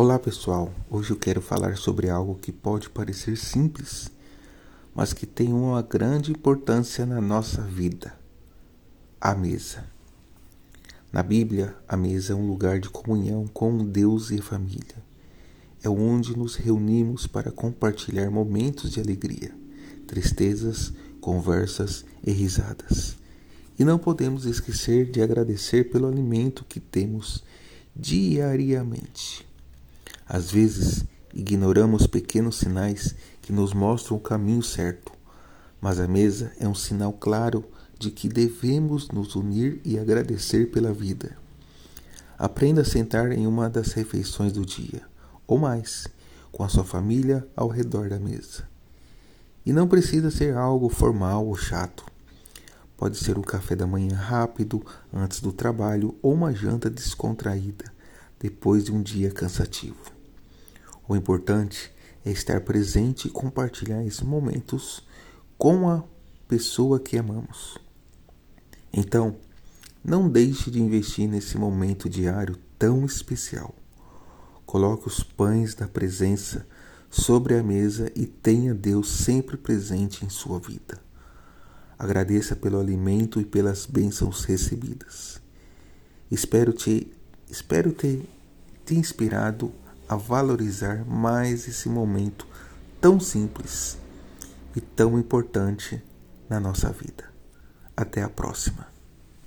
Olá pessoal, hoje eu quero falar sobre algo que pode parecer simples, mas que tem uma grande importância na nossa vida: a mesa. Na Bíblia, a mesa é um lugar de comunhão com Deus e a família. É onde nos reunimos para compartilhar momentos de alegria, tristezas, conversas e risadas. E não podemos esquecer de agradecer pelo alimento que temos diariamente. Às vezes, ignoramos pequenos sinais que nos mostram o caminho certo, mas a mesa é um sinal claro de que devemos nos unir e agradecer pela vida. Aprenda a sentar em uma das refeições do dia, ou mais, com a sua família ao redor da mesa. E não precisa ser algo formal ou chato. Pode ser um café da manhã rápido antes do trabalho ou uma janta descontraída depois de um dia cansativo. O importante é estar presente e compartilhar esses momentos com a pessoa que amamos. Então, não deixe de investir nesse momento diário tão especial. Coloque os pães da presença sobre a mesa e tenha Deus sempre presente em sua vida. Agradeça pelo alimento e pelas bênçãos recebidas. Espero te, espero ter te inspirado a valorizar mais esse momento tão simples e tão importante na nossa vida. Até a próxima.